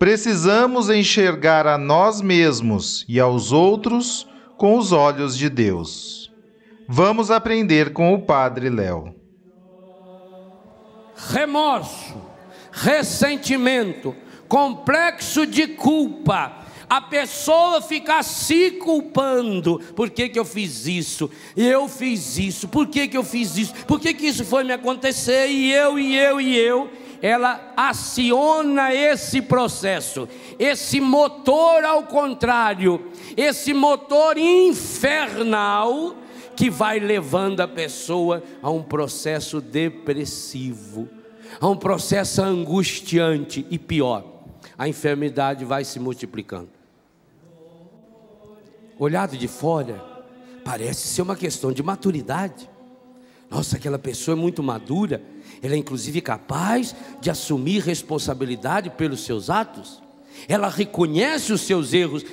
precisamos enxergar a nós mesmos e aos outros com os olhos de Deus. Vamos aprender com o Padre Léo. Remorso, ressentimento, complexo de culpa, a pessoa ficar se culpando. Por que, que eu fiz isso? Eu fiz isso. Por que, que eu fiz isso? Por que, que isso foi me acontecer? E eu, e eu, e eu ela aciona esse processo, esse motor ao contrário, esse motor infernal que vai levando a pessoa a um processo depressivo, a um processo angustiante e pior, a enfermidade vai se multiplicando. Olhado de fora, parece ser uma questão de maturidade. Nossa, aquela pessoa é muito madura, ela é inclusive capaz de assumir responsabilidade pelos seus atos. Ela reconhece os seus erros.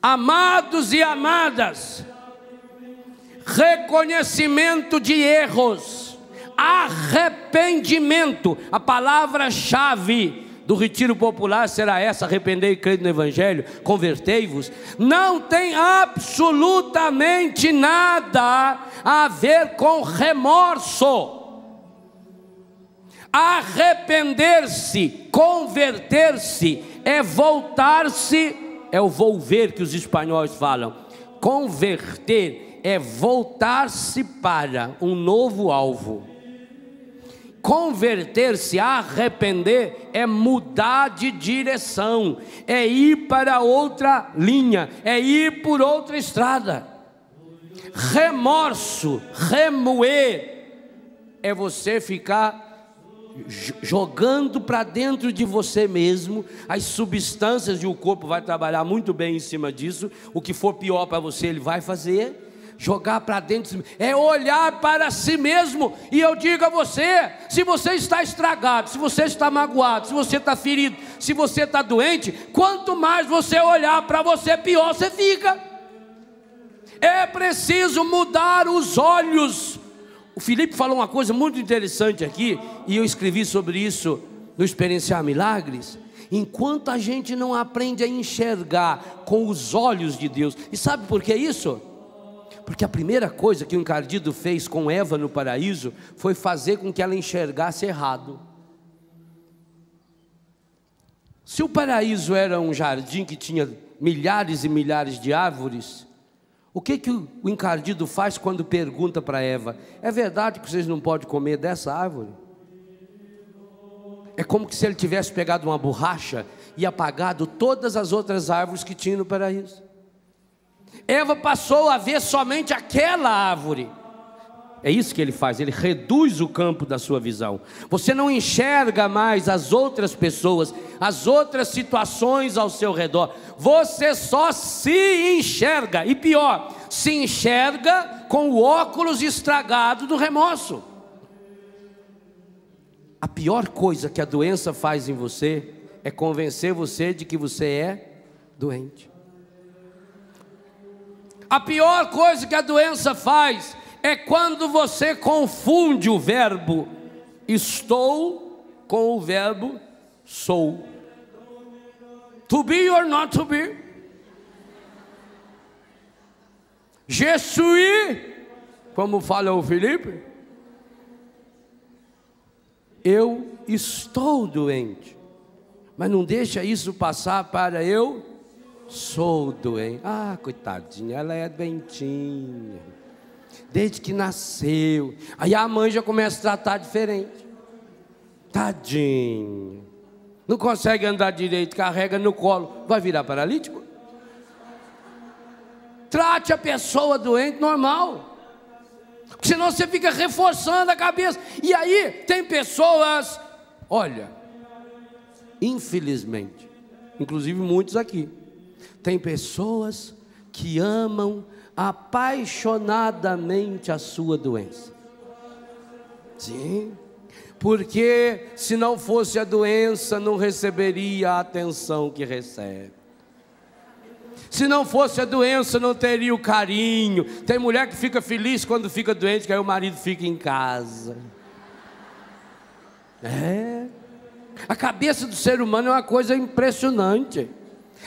Amados e amadas, reconhecimento de erros, arrependimento, a palavra-chave do retiro popular será essa: arrependei e crede no Evangelho, convertei-vos. Não tem absolutamente nada a ver com remorso. Arrepender-se, converter-se, é voltar-se, é o volver que os espanhóis falam. Converter é voltar-se para um novo alvo. Converter-se, arrepender, é mudar de direção, é ir para outra linha, é ir por outra estrada. Remorso, remoer, é você ficar jogando para dentro de você mesmo as substâncias e o corpo vai trabalhar muito bem em cima disso. O que for pior para você, ele vai fazer. Jogar para dentro é olhar para si mesmo. E eu digo a você: se você está estragado, se você está magoado, se você está ferido, se você está doente, quanto mais você olhar para você, pior você fica. É preciso mudar os olhos o Felipe falou uma coisa muito interessante aqui, e eu escrevi sobre isso no Experienciar Milagres. Enquanto a gente não aprende a enxergar com os olhos de Deus, e sabe por que isso? Porque a primeira coisa que o encardido fez com Eva no paraíso foi fazer com que ela enxergasse errado. Se o paraíso era um jardim que tinha milhares e milhares de árvores, o que, que o encardido faz quando pergunta para Eva: É verdade que vocês não podem comer dessa árvore? É como se ele tivesse pegado uma borracha e apagado todas as outras árvores que tinha no paraíso. Eva passou a ver somente aquela árvore. É isso que ele faz, ele reduz o campo da sua visão. Você não enxerga mais as outras pessoas, as outras situações ao seu redor. Você só se enxerga, e pior, se enxerga com o óculos estragado do remorso. A pior coisa que a doença faz em você é convencer você de que você é doente. A pior coisa que a doença faz é quando você confunde o verbo estou com o verbo sou. To be or not to be. Je suis, como fala o Felipe, eu estou doente. Mas não deixa isso passar para eu sou doente. Ah, coitadinha, ela é doentinha. Desde que nasceu. Aí a mãe já começa a tratar diferente. Tadinho. Não consegue andar direito, carrega no colo. Vai virar paralítico? Trate a pessoa doente normal. Senão você fica reforçando a cabeça. E aí tem pessoas, olha, infelizmente, inclusive muitos aqui, tem pessoas que amam apaixonadamente a sua doença. Sim, porque se não fosse a doença, não receberia a atenção que recebe. Se não fosse a doença, não teria o carinho. Tem mulher que fica feliz quando fica doente, que aí o marido fica em casa. É. A cabeça do ser humano é uma coisa impressionante.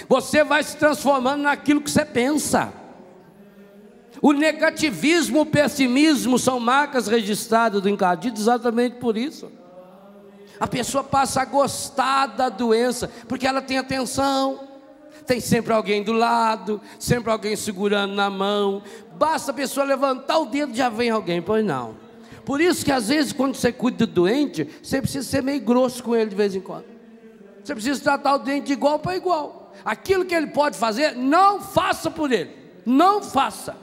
Você vai se transformando naquilo que você pensa. O negativismo, o pessimismo são marcas registradas do encadido exatamente por isso. A pessoa passa a gostar da doença, porque ela tem atenção, tem sempre alguém do lado, sempre alguém segurando na mão. Basta a pessoa levantar o dedo, já vem alguém, pois não. Por isso que às vezes, quando você cuida do doente, você precisa ser meio grosso com ele de vez em quando. Você precisa tratar o doente de igual para igual. Aquilo que ele pode fazer, não faça por ele. Não faça.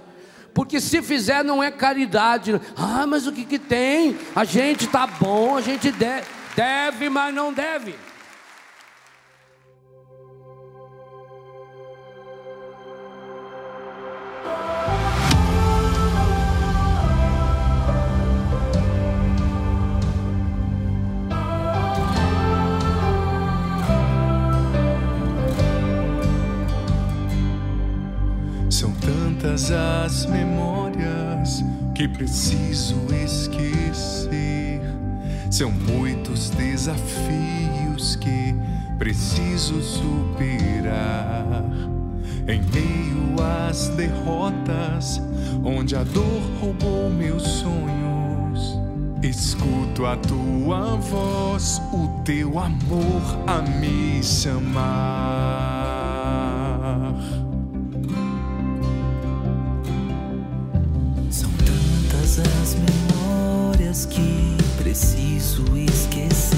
Porque se fizer não é caridade. Ah, mas o que, que tem? A gente está bom, a gente deve, deve, mas não deve. Tantas as memórias que preciso esquecer. São muitos desafios que preciso superar. Em meio às derrotas, onde a dor roubou meus sonhos, escuto a tua voz, o teu amor a me chamar. Preciso esquecer.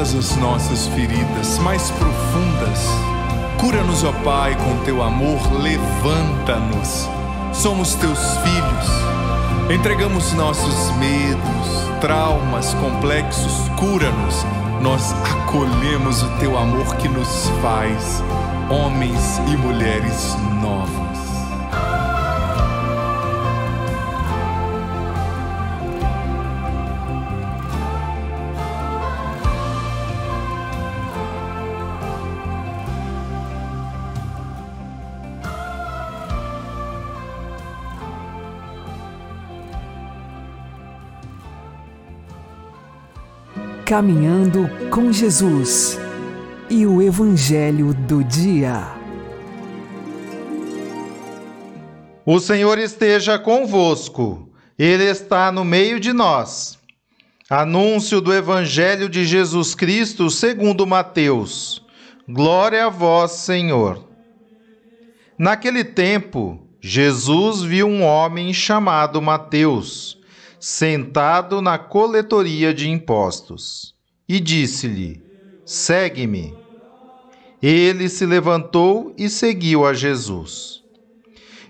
Todas as nossas feridas mais profundas. Cura-nos, ó Pai, com teu amor, levanta-nos. Somos teus filhos. Entregamos nossos medos, traumas, complexos, cura-nos. Nós acolhemos o teu amor que nos faz homens e mulheres novos. Caminhando com Jesus e o Evangelho do Dia. O Senhor esteja convosco, Ele está no meio de nós. Anúncio do Evangelho de Jesus Cristo segundo Mateus. Glória a vós, Senhor. Naquele tempo, Jesus viu um homem chamado Mateus sentado na coletoria de impostos, e disse-lhe: Segue-me. Ele se levantou e seguiu a Jesus.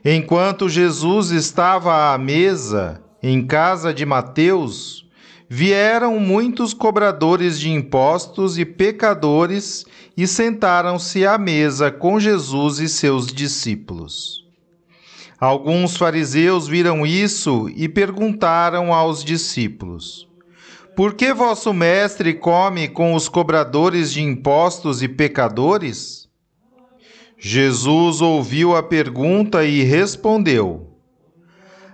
Enquanto Jesus estava à mesa, em casa de Mateus, vieram muitos cobradores de impostos e pecadores e sentaram-se à mesa com Jesus e seus discípulos. Alguns fariseus viram isso e perguntaram aos discípulos: Por que vosso mestre come com os cobradores de impostos e pecadores? Jesus ouviu a pergunta e respondeu: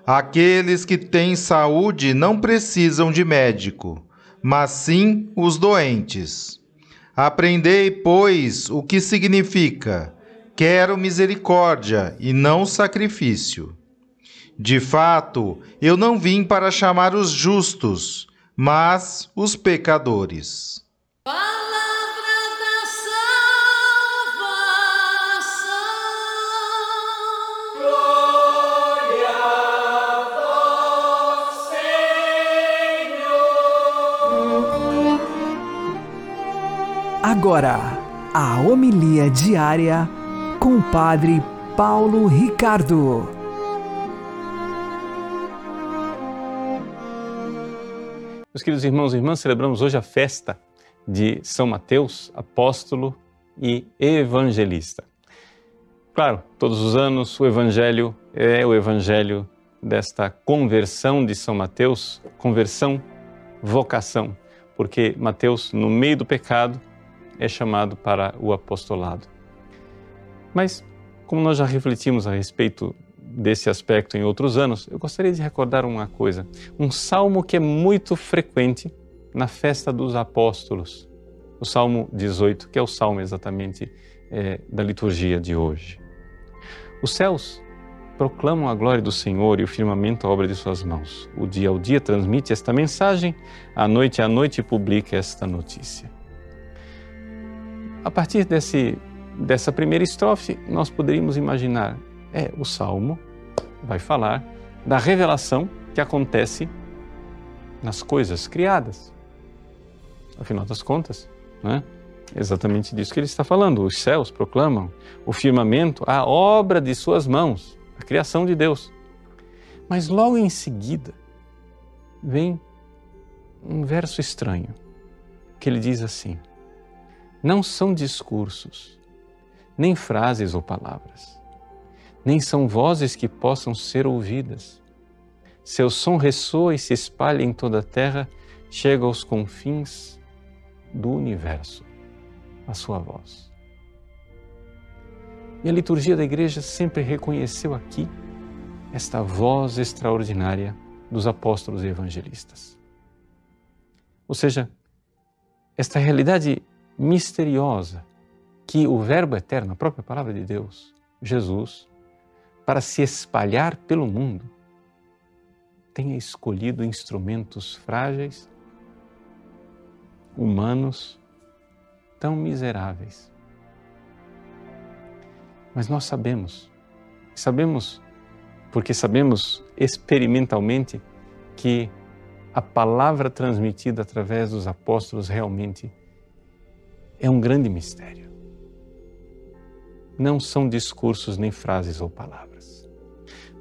Aqueles que têm saúde não precisam de médico, mas sim os doentes. Aprendei, pois, o que significa Quero misericórdia e não sacrifício. De fato, eu não vim para chamar os justos, mas os pecadores. Agora, a homilia diária com o Padre Paulo Ricardo. Meus queridos irmãos e irmãs, celebramos hoje a festa de São Mateus, apóstolo e evangelista. Claro, todos os anos o evangelho é o evangelho desta conversão de São Mateus, conversão, vocação, porque Mateus, no meio do pecado, é chamado para o apostolado. Mas, como nós já refletimos a respeito desse aspecto em outros anos, eu gostaria de recordar uma coisa. Um salmo que é muito frequente na festa dos apóstolos. O Salmo 18, que é o salmo exatamente é, da liturgia de hoje. Os céus proclamam a glória do Senhor e o firmamento a obra de suas mãos. O dia ao dia transmite esta mensagem, a noite à noite publica esta notícia. A partir desse dessa primeira estrofe, nós poderíamos imaginar, é, o salmo vai falar da revelação que acontece nas coisas criadas. Afinal das contas, né? exatamente disso que ele está falando. Os céus proclamam o firmamento, a obra de suas mãos, a criação de Deus. Mas logo em seguida vem um verso estranho, que ele diz assim: Não são discursos nem frases ou palavras, nem são vozes que possam ser ouvidas. Seu som ressoa e se espalha em toda a terra, chega aos confins do universo, a sua voz. E a liturgia da igreja sempre reconheceu aqui esta voz extraordinária dos apóstolos e evangelistas. Ou seja, esta realidade misteriosa que o Verbo eterno, a própria palavra de Deus, Jesus, para se espalhar pelo mundo, tenha escolhido instrumentos frágeis, humanos, tão miseráveis. Mas nós sabemos, sabemos, porque sabemos experimentalmente que a palavra transmitida através dos apóstolos realmente é um grande mistério. Não são discursos, nem frases ou palavras.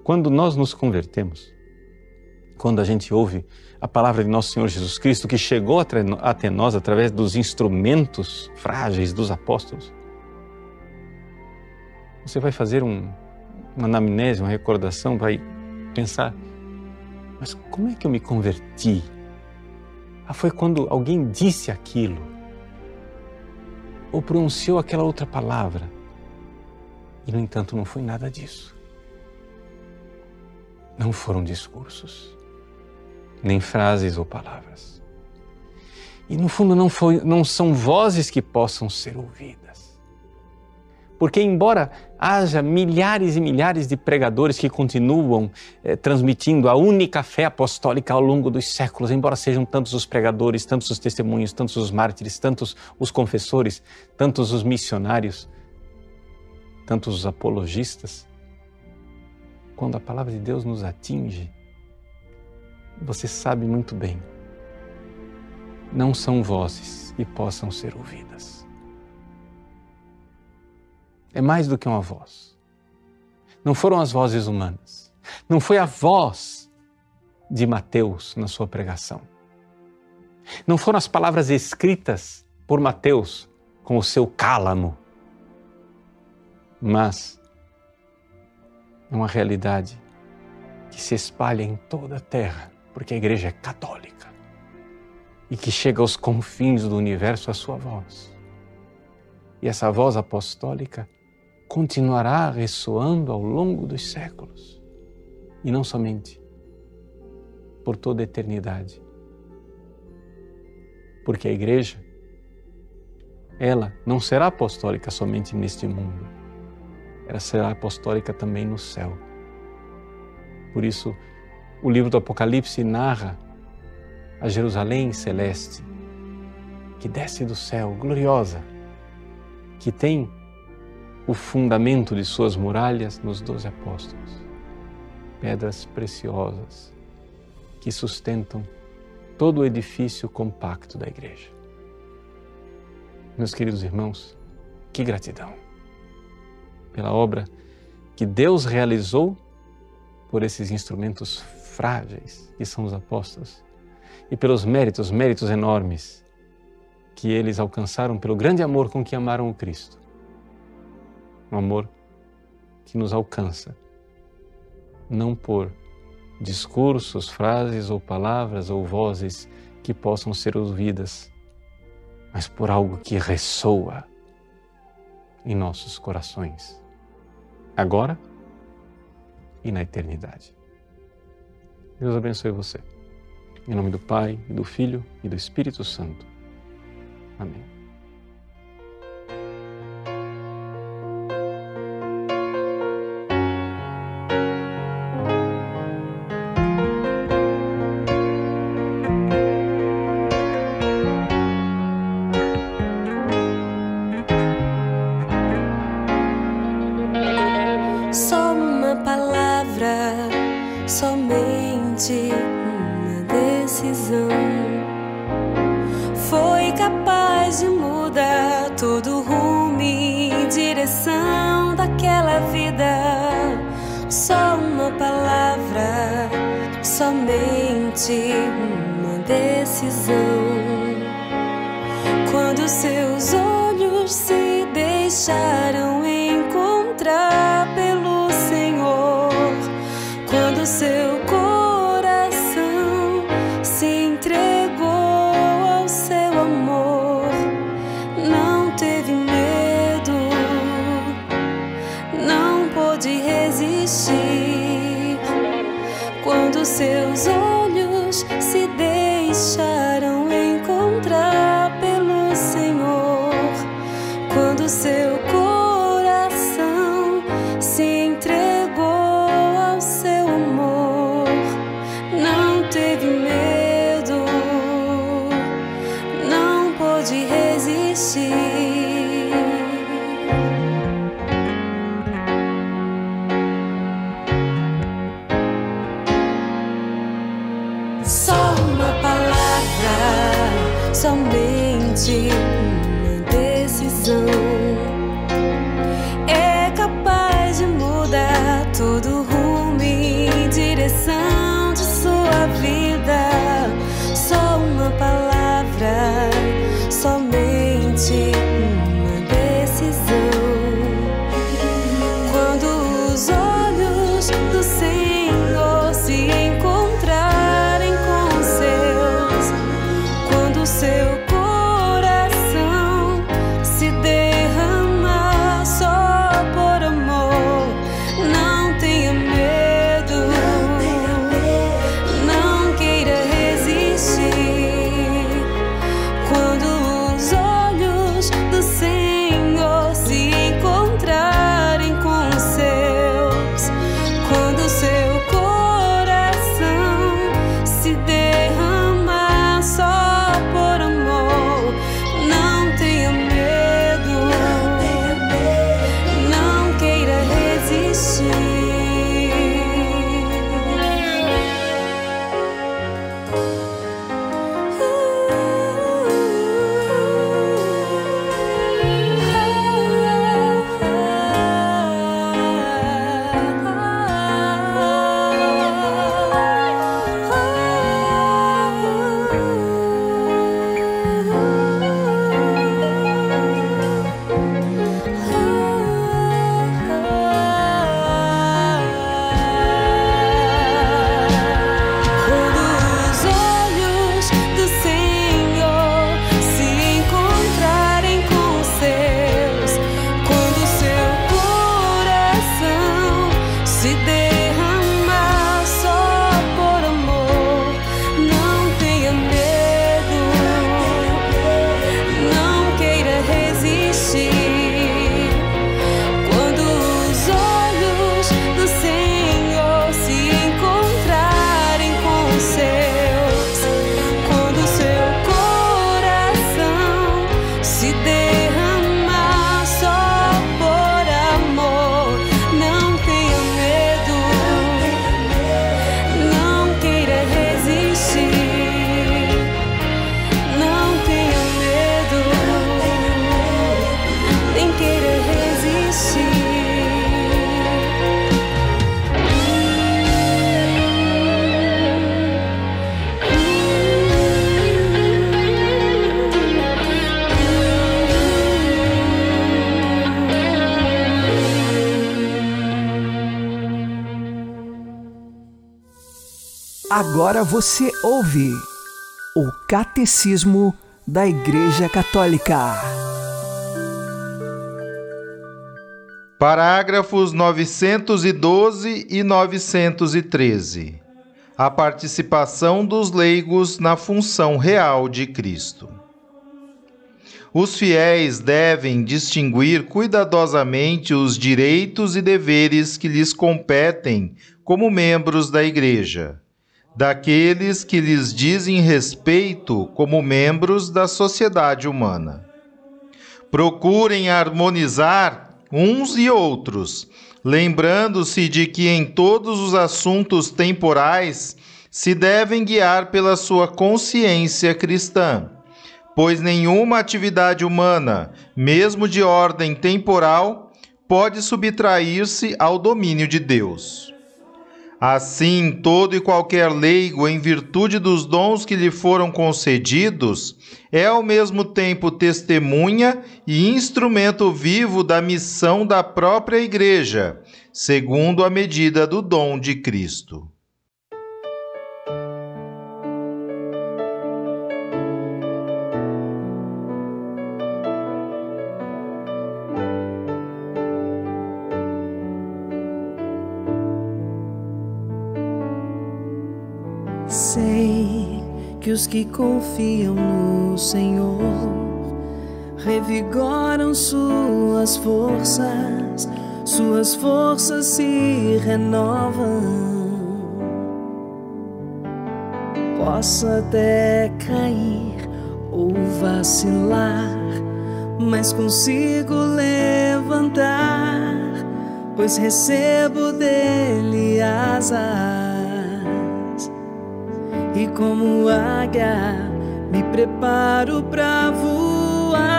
Quando nós nos convertemos, quando a gente ouve a palavra de nosso Senhor Jesus Cristo, que chegou até nós através dos instrumentos frágeis dos apóstolos, você vai fazer um, uma anamnese, uma recordação, vai pensar: mas como é que eu me converti? Ah, foi quando alguém disse aquilo, ou pronunciou aquela outra palavra. E, no entanto, não foi nada disso. Não foram discursos nem frases ou palavras. E no fundo não, foi, não são vozes que possam ser ouvidas. Porque, embora haja milhares e milhares de pregadores que continuam eh, transmitindo a única fé apostólica ao longo dos séculos, embora sejam tantos os pregadores, tantos os testemunhos, tantos os mártires, tantos os confessores, tantos os missionários, tantos os apologistas, quando a palavra de Deus nos atinge, você sabe muito bem, não são vozes que possam ser ouvidas. É mais do que uma voz. Não foram as vozes humanas. Não foi a voz de Mateus na sua pregação. Não foram as palavras escritas por Mateus com o seu cálamo. Mas é uma realidade que se espalha em toda a terra porque a igreja é católica e que chega aos confins do universo a sua voz. E essa voz apostólica continuará ressoando ao longo dos séculos e não somente por toda a eternidade. Porque a igreja, ela não será apostólica somente neste mundo, ela será apostólica também no céu. Por isso, o livro do Apocalipse narra a Jerusalém celeste, que desce do céu, gloriosa, que tem o fundamento de suas muralhas nos doze apóstolos, pedras preciosas que sustentam todo o edifício compacto da igreja. Meus queridos irmãos, que gratidão pela obra que Deus realizou por esses instrumentos frágeis que são os apóstolos e pelos méritos, méritos enormes que eles alcançaram pelo grande amor com que amaram o Cristo. Um amor que nos alcança, não por discursos, frases ou palavras ou vozes que possam ser ouvidas, mas por algo que ressoa em nossos corações, agora e na eternidade. Deus abençoe você. Em nome do Pai, do Filho e do Espírito Santo. Amém. Só Quando os Agora você ouve o Catecismo da Igreja Católica. Parágrafos 912 e 913. A participação dos leigos na função real de Cristo. Os fiéis devem distinguir cuidadosamente os direitos e deveres que lhes competem como membros da Igreja, daqueles que lhes dizem respeito como membros da sociedade humana. Procurem harmonizar uns e outros, lembrando-se de que em todos os assuntos temporais se devem guiar pela sua consciência cristã, pois nenhuma atividade humana, mesmo de ordem temporal, pode subtrair-se ao domínio de Deus. Assim, todo e qualquer leigo, em virtude dos dons que lhe foram concedidos, é ao mesmo tempo testemunha e instrumento vivo da missão da própria Igreja, segundo a medida do dom de Cristo. Os que confiam no Senhor revigoram suas forças, suas forças se renovam. Posso até cair ou vacilar, mas consigo levantar, pois recebo dele asas e como águia me preparo para voar.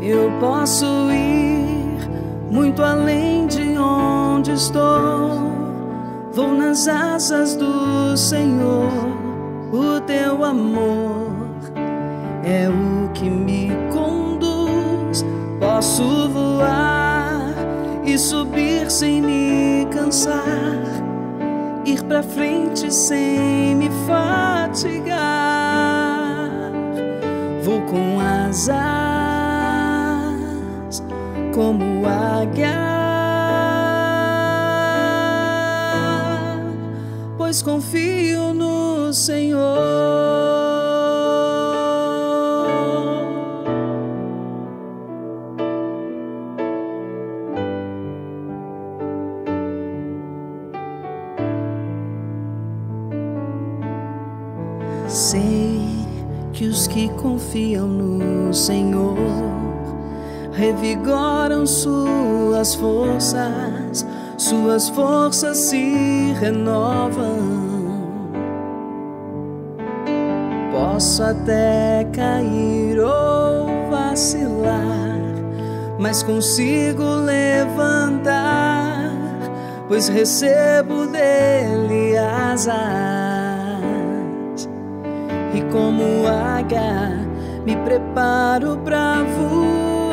Eu posso ir muito além de onde estou. Vou nas asas do Senhor, o teu amor é o que me conduz. Posso voar e subir sem me cansar, ir pra frente sem me fatigar. Vou com asas como águia, pois confio no Senhor. Que os que confiam no Senhor revigoram suas forças, suas forças se renovam. Posso até cair ou vacilar, mas consigo levantar, pois recebo dele asas como águia me preparo para voar.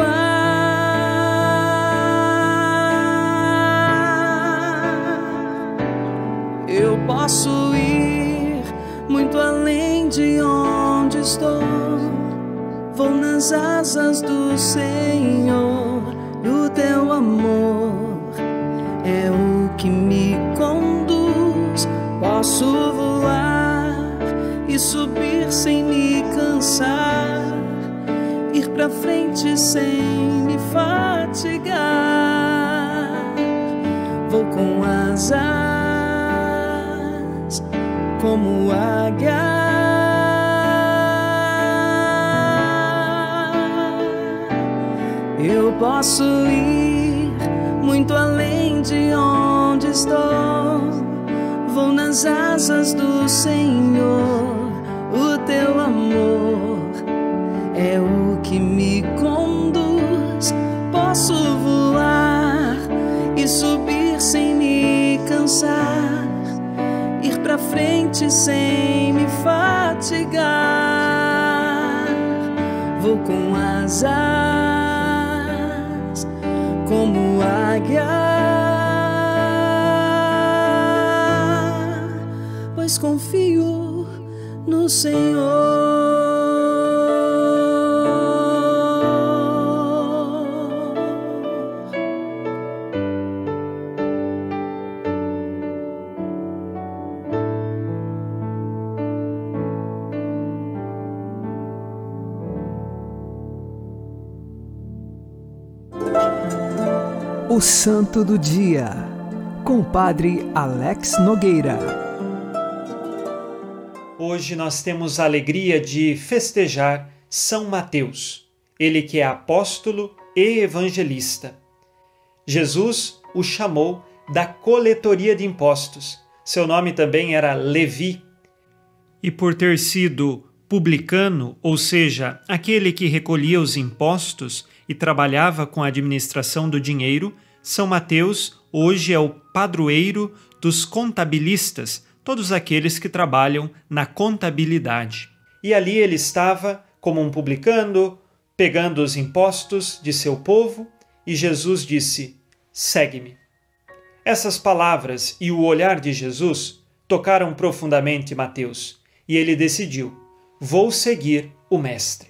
Eu posso ir muito além de onde estou. Vou nas asas do Senhor, o teu amor é o que me conduz. Posso voar subir sem me cansar, ir pra frente sem me fatigar. Vou com asas como águia. Eu posso ir muito além de onde estou. Vou nas asas do Senhor, teu amor é o que me conduz. Posso voar e subir sem me cansar, ir pra frente sem me fatigar. Vou com asas como águia. pois confio no Senhor. O Santo do Dia, com o Padre Alex Nogueira. Hoje nós temos a alegria de festejar São Mateus, ele que é apóstolo e evangelista. Jesus o chamou da coletoria de impostos. Seu nome também era Levi. E por ter sido publicano, ou seja, aquele que recolhia os impostos e trabalhava com a administração do dinheiro, São Mateus hoje é o padroeiro dos contabilistas, todos aqueles que trabalham na contabilidade. E ali ele estava como um publicano, pegando os impostos de seu povo, e Jesus disse: Segue-me. Essas palavras e o olhar de Jesus tocaram profundamente Mateus, e ele decidiu: Vou seguir o Mestre.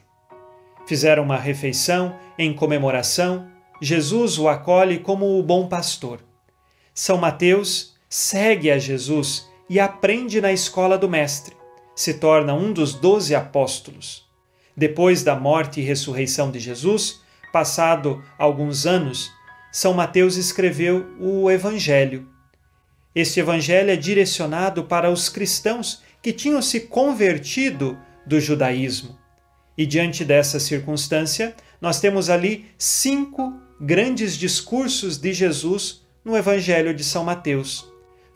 Fizeram uma refeição em comemoração. Jesus o acolhe como o bom pastor. São Mateus segue a Jesus e aprende na escola do Mestre. Se torna um dos doze apóstolos. Depois da morte e ressurreição de Jesus, passado alguns anos, São Mateus escreveu o Evangelho. Este Evangelho é direcionado para os cristãos que tinham se convertido do judaísmo. E diante dessa circunstância, nós temos ali cinco grandes discursos de Jesus no Evangelho de São Mateus,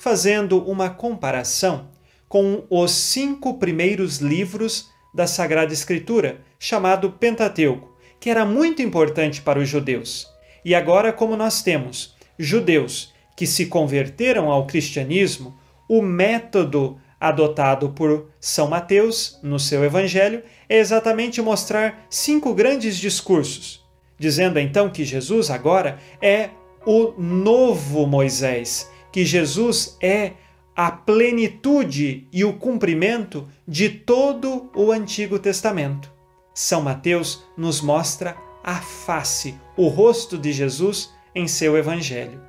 fazendo uma comparação com os cinco primeiros livros da Sagrada Escritura, chamado Pentateuco, que era muito importante para os judeus. E agora, como nós temos judeus que se converteram ao cristianismo, o método adotado por São Mateus no seu evangelho é exatamente mostrar cinco grandes discursos, dizendo então que Jesus agora é o novo Moisés, que Jesus é a plenitude e o cumprimento de todo o Antigo Testamento. São Mateus nos mostra a face, o rosto de Jesus em seu Evangelho.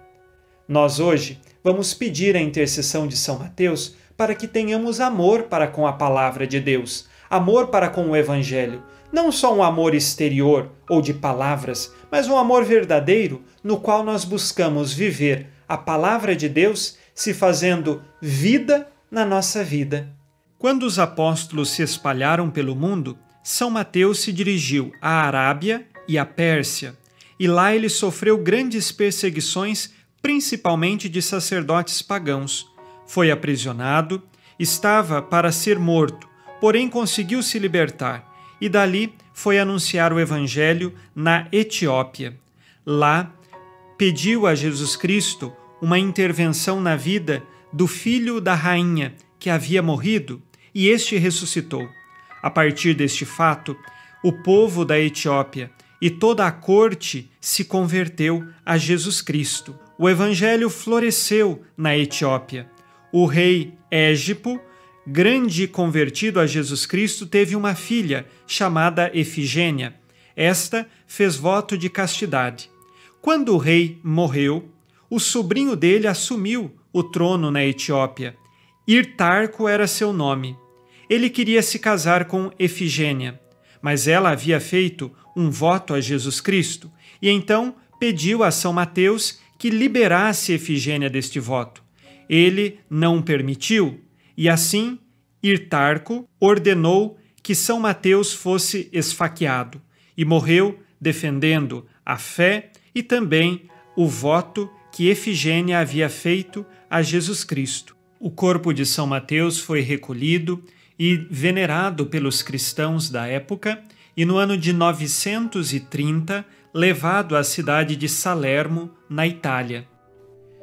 Nós hoje vamos pedir a intercessão de São Mateus para que tenhamos amor para com a palavra de Deus, amor para com o Evangelho, não só um amor exterior ou de palavras, mas um amor verdadeiro no qual nós buscamos viver a palavra de Deus se fazendo vida na nossa vida. Quando os apóstolos se espalharam pelo mundo, São Mateus se dirigiu à Arábia e à Pérsia, e lá ele sofreu grandes perseguições, principalmente de sacerdotes pagãos. Foi aprisionado, estava para ser morto, porém conseguiu se libertar e dali foi anunciar o Evangelho na Etiópia. Lá, pediu a Jesus Cristo uma intervenção na vida do filho da rainha que havia morrido e este ressuscitou. A partir deste fato, o povo da Etiópia e toda a corte se converteu a Jesus Cristo. O evangelho floresceu na Etiópia. O rei Égipo, grande convertido a Jesus Cristo, teve uma filha chamada Efigênia. Esta fez voto de castidade. Quando o rei morreu, o sobrinho dele assumiu o trono na Etiópia. Irtarco era seu nome. Ele queria se casar com Efigênia, mas ela havia feito um voto a Jesus Cristo e então pediu a São Mateus que liberasse Efigênia deste voto. Ele não permitiu e assim Irtarco ordenou que São Mateus fosse esfaqueado e morreu defendendo a fé e também o voto que Efigênia havia feito a Jesus Cristo. O corpo de São Mateus foi recolhido e venerado pelos cristãos da época e no ano de 930 levado à cidade de Salermo, na Itália.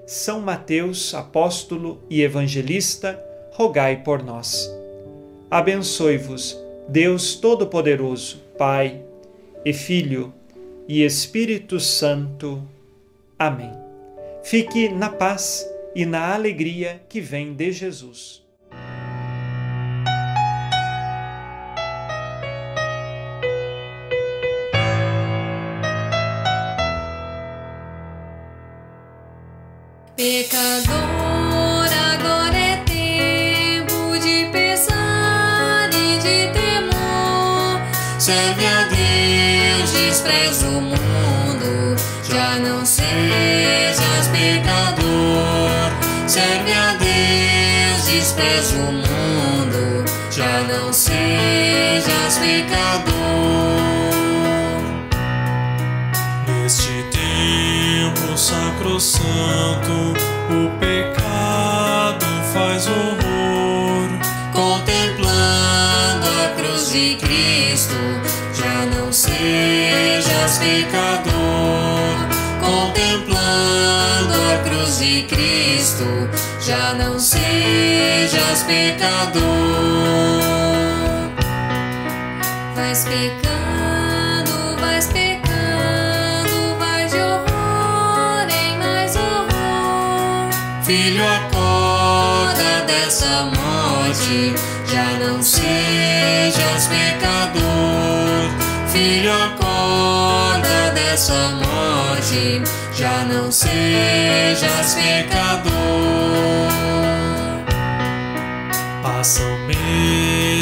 São Mateus, apóstolo e evangelista, rogai por nós. Abençoe-vos, Deus Todo-Poderoso, Pai e Filho e Espírito Santo. Amém. Fique na paz e na alegria que vem de Jesus. Pecador, é tempo Despreza o mundo, já não sejas pecador. Neste tempo sacrosanto, o pecado faz horror. Contemplando a cruz de Cristo, já não sejas pecador. Contemplando a cruz de Cristo, já não sejas pecador. Vais pecando, vais pecando, vais de horror em mais horror. Filho, acorda dessa morte, já não sejas pecador. Filho, acorda dessa morte, já não sejas pecador.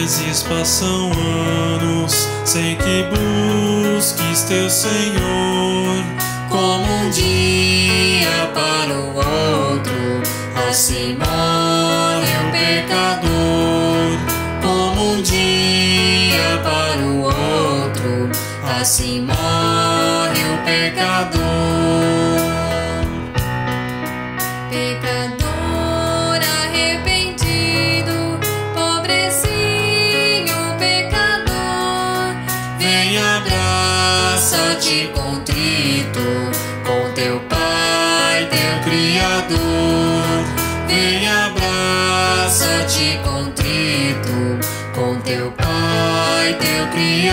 Meses, passam anos, sem que busques teu Senhor. Como um dia para o outro, assim morre o pecador. Como um dia para o outro, assim morre o pecador. Pecador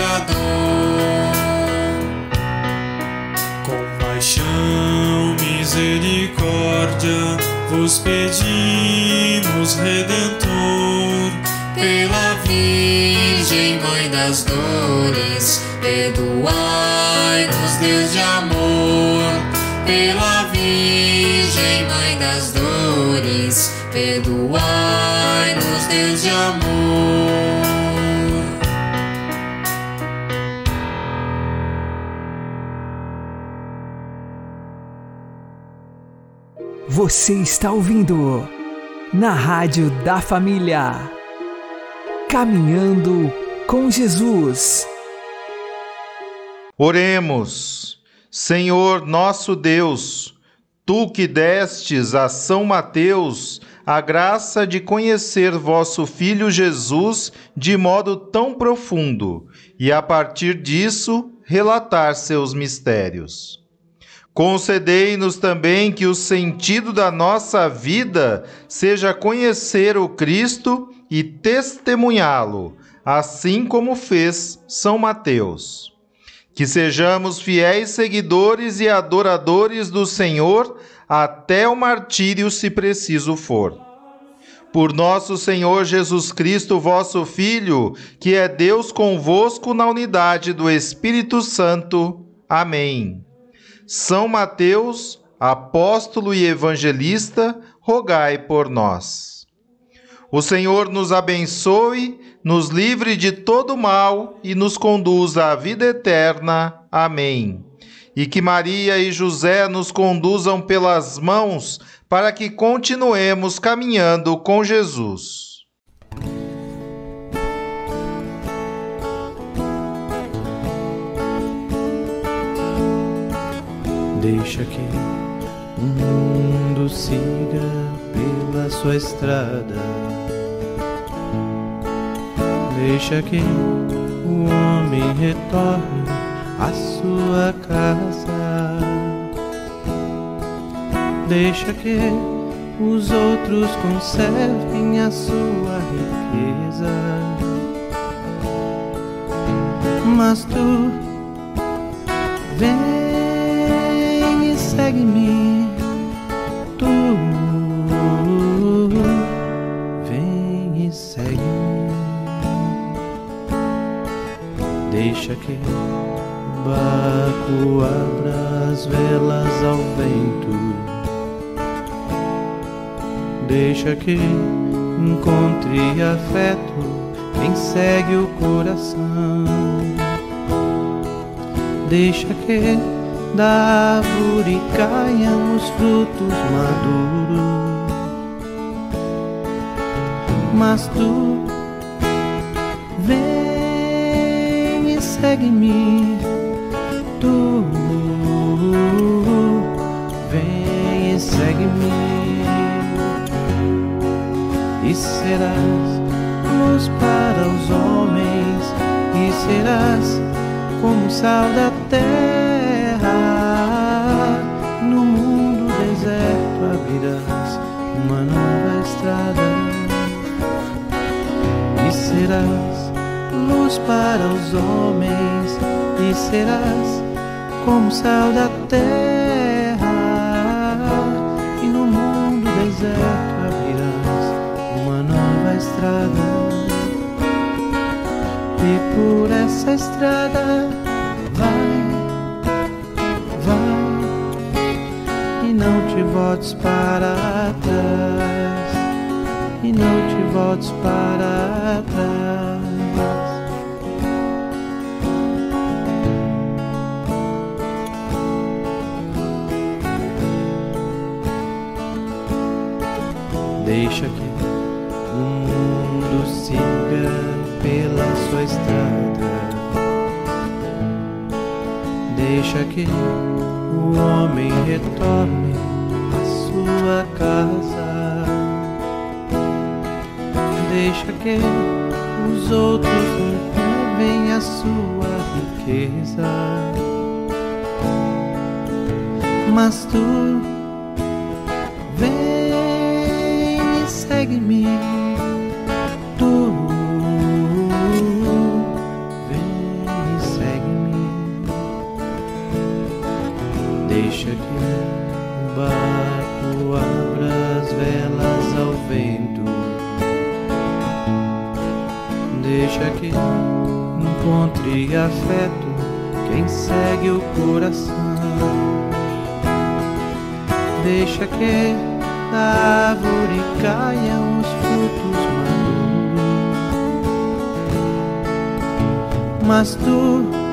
Criador. Compaixão, misericórdia, vos pedimos, Redentor, pela Virgem Mãe das Dores, perdoai-nos, Deus de amor. Pela Virgem Mãe das Dores, perdoai-nos, Deus de amor. Você está ouvindo na Rádio da Família. Caminhando com Jesus. Oremos. Senhor nosso Deus, tu que destes a São Mateus a graça de conhecer vosso Filho Jesus de modo tão profundo e, a partir disso, relatar seus mistérios. Concedei-nos também que o sentido da nossa vida seja conhecer o Cristo e testemunhá-lo, assim como fez São Mateus. Que sejamos fiéis seguidores e adoradores do Senhor até o martírio, se preciso for. Por nosso Senhor Jesus Cristo, vosso Filho, que é Deus convosco na unidade do Espírito Santo. Amém. São Mateus, apóstolo e evangelista, rogai por nós. O Senhor nos abençoe, nos livre de todo mal e nos conduza à vida eterna. Amém. E que Maria e José nos conduzam pelas mãos para que continuemos caminhando com Jesus. Deixa que o mundo siga pela sua estrada. Deixa que o homem retorne à sua casa. Deixa que os outros conservem a sua riqueza. Mas tu vem segue-me. Tu vem e segue-me. Deixa que o barco abra as velas ao vento. Deixa que encontre afeto quem segue o coração. Deixa que da árvore caiam os frutos maduros. Mas tu vem e segue-me. Tu vem e segue-me e serás luz para os homens, e serás como sal da terra. Uma nova estrada, e serás luz para os homens, e serás como sal da terra. E no mundo deserto abrirás uma nova estrada. E por essa estrada vai, não te voltes para trás, e não te voltes para trás. Deixa que o mundo siga pela sua estrada. Deixa que o homem retorne à sua casa. Deixa que os outros levem a sua riqueza. Mas tu encontre afeto quem segue o coração. Deixa que da árvore caiam os frutos maduros. Mas tu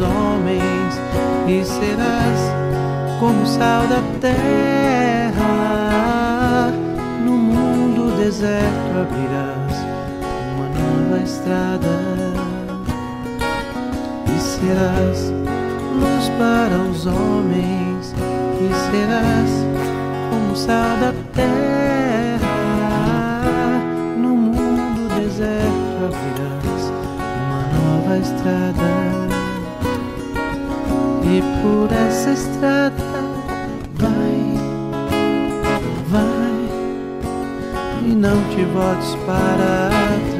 homens e serás como sal da terra. No mundo deserto abrirás uma nova estrada e serás luz para os homens e serás como sal da terra. No mundo deserto abrirás uma nova estrada. E por essa estrada vai, vai e não te voltes para trás.